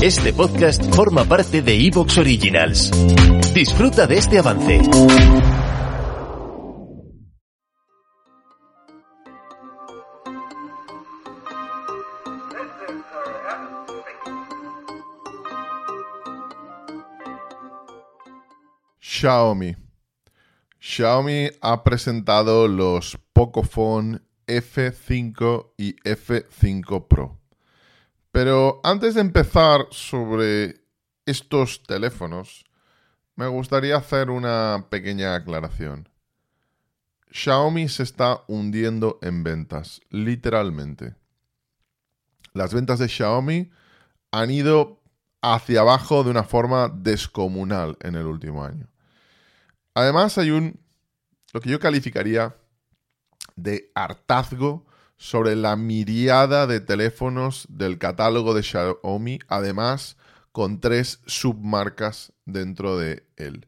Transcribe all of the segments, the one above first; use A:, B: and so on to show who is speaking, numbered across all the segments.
A: Este podcast forma parte de Evox Originals. Disfruta de este avance.
B: Xiaomi. Xiaomi ha presentado los Pocophone F5 y F5 Pro. Pero antes de empezar sobre estos teléfonos, me gustaría hacer una pequeña aclaración. Xiaomi se está hundiendo en ventas, literalmente. Las ventas de Xiaomi han ido hacia abajo de una forma descomunal en el último año. Además hay un, lo que yo calificaría de hartazgo sobre la miriada de teléfonos del catálogo de Xiaomi, además con tres submarcas dentro de él.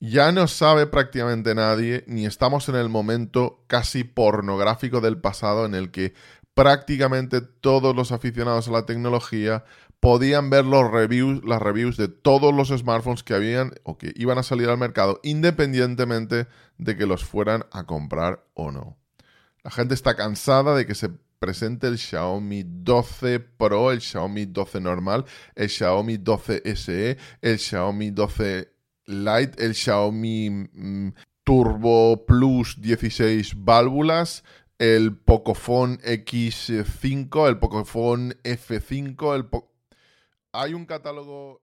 B: Ya no sabe prácticamente nadie, ni estamos en el momento casi pornográfico del pasado en el que prácticamente todos los aficionados a la tecnología podían ver los reviews, las reviews de todos los smartphones que habían o que iban a salir al mercado, independientemente de que los fueran a comprar o no. La gente está cansada de que se presente el Xiaomi 12 Pro, el Xiaomi 12 normal, el Xiaomi 12 SE, el Xiaomi 12 Lite, el Xiaomi mm, Turbo Plus 16 válvulas, el Pocophone X5, el Pocophone F5, el hay un catálogo